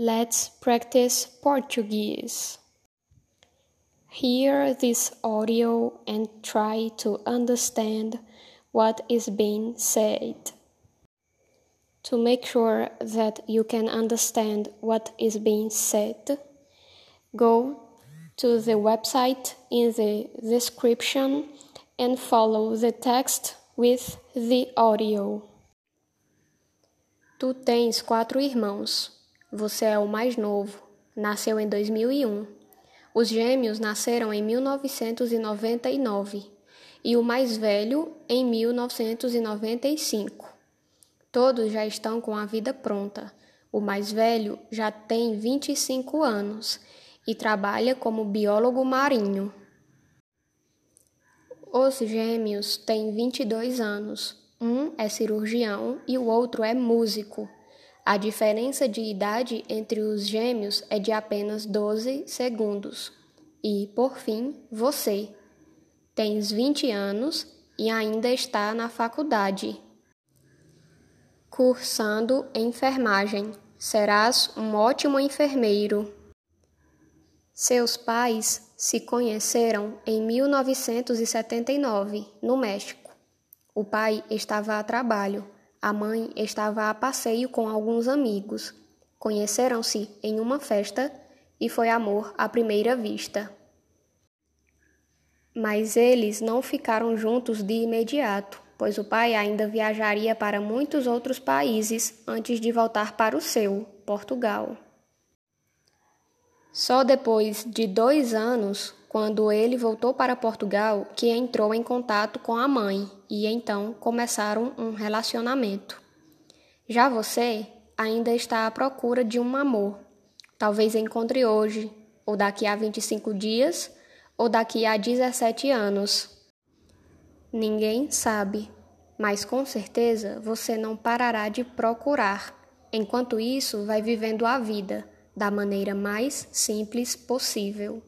Let's practice Portuguese. Hear this audio and try to understand what is being said. To make sure that you can understand what is being said, go to the website in the description and follow the text with the audio. Tu tens quatro irmãos. Você é o mais novo. Nasceu em 2001. Os gêmeos nasceram em 1999 e o mais velho em 1995. Todos já estão com a vida pronta. O mais velho já tem 25 anos e trabalha como biólogo marinho. Os gêmeos têm 22 anos. Um é cirurgião e o outro é músico. A diferença de idade entre os gêmeos é de apenas 12 segundos. E, por fim, você. Tens 20 anos e ainda está na faculdade. Cursando enfermagem. Serás um ótimo enfermeiro. Seus pais se conheceram em 1979, no México. O pai estava a trabalho, a mãe estava a passeio com alguns amigos. Conheceram-se em uma festa e foi amor à primeira vista. Mas eles não ficaram juntos de imediato, pois o pai ainda viajaria para muitos outros países antes de voltar para o seu, Portugal. Só depois de dois anos, quando ele voltou para Portugal, que entrou em contato com a mãe e então começaram um relacionamento. Já você ainda está à procura de um amor. Talvez encontre hoje, ou daqui a 25 dias, ou daqui a 17 anos. Ninguém sabe, mas com certeza você não parará de procurar. Enquanto isso, vai vivendo a vida da maneira mais simples possível.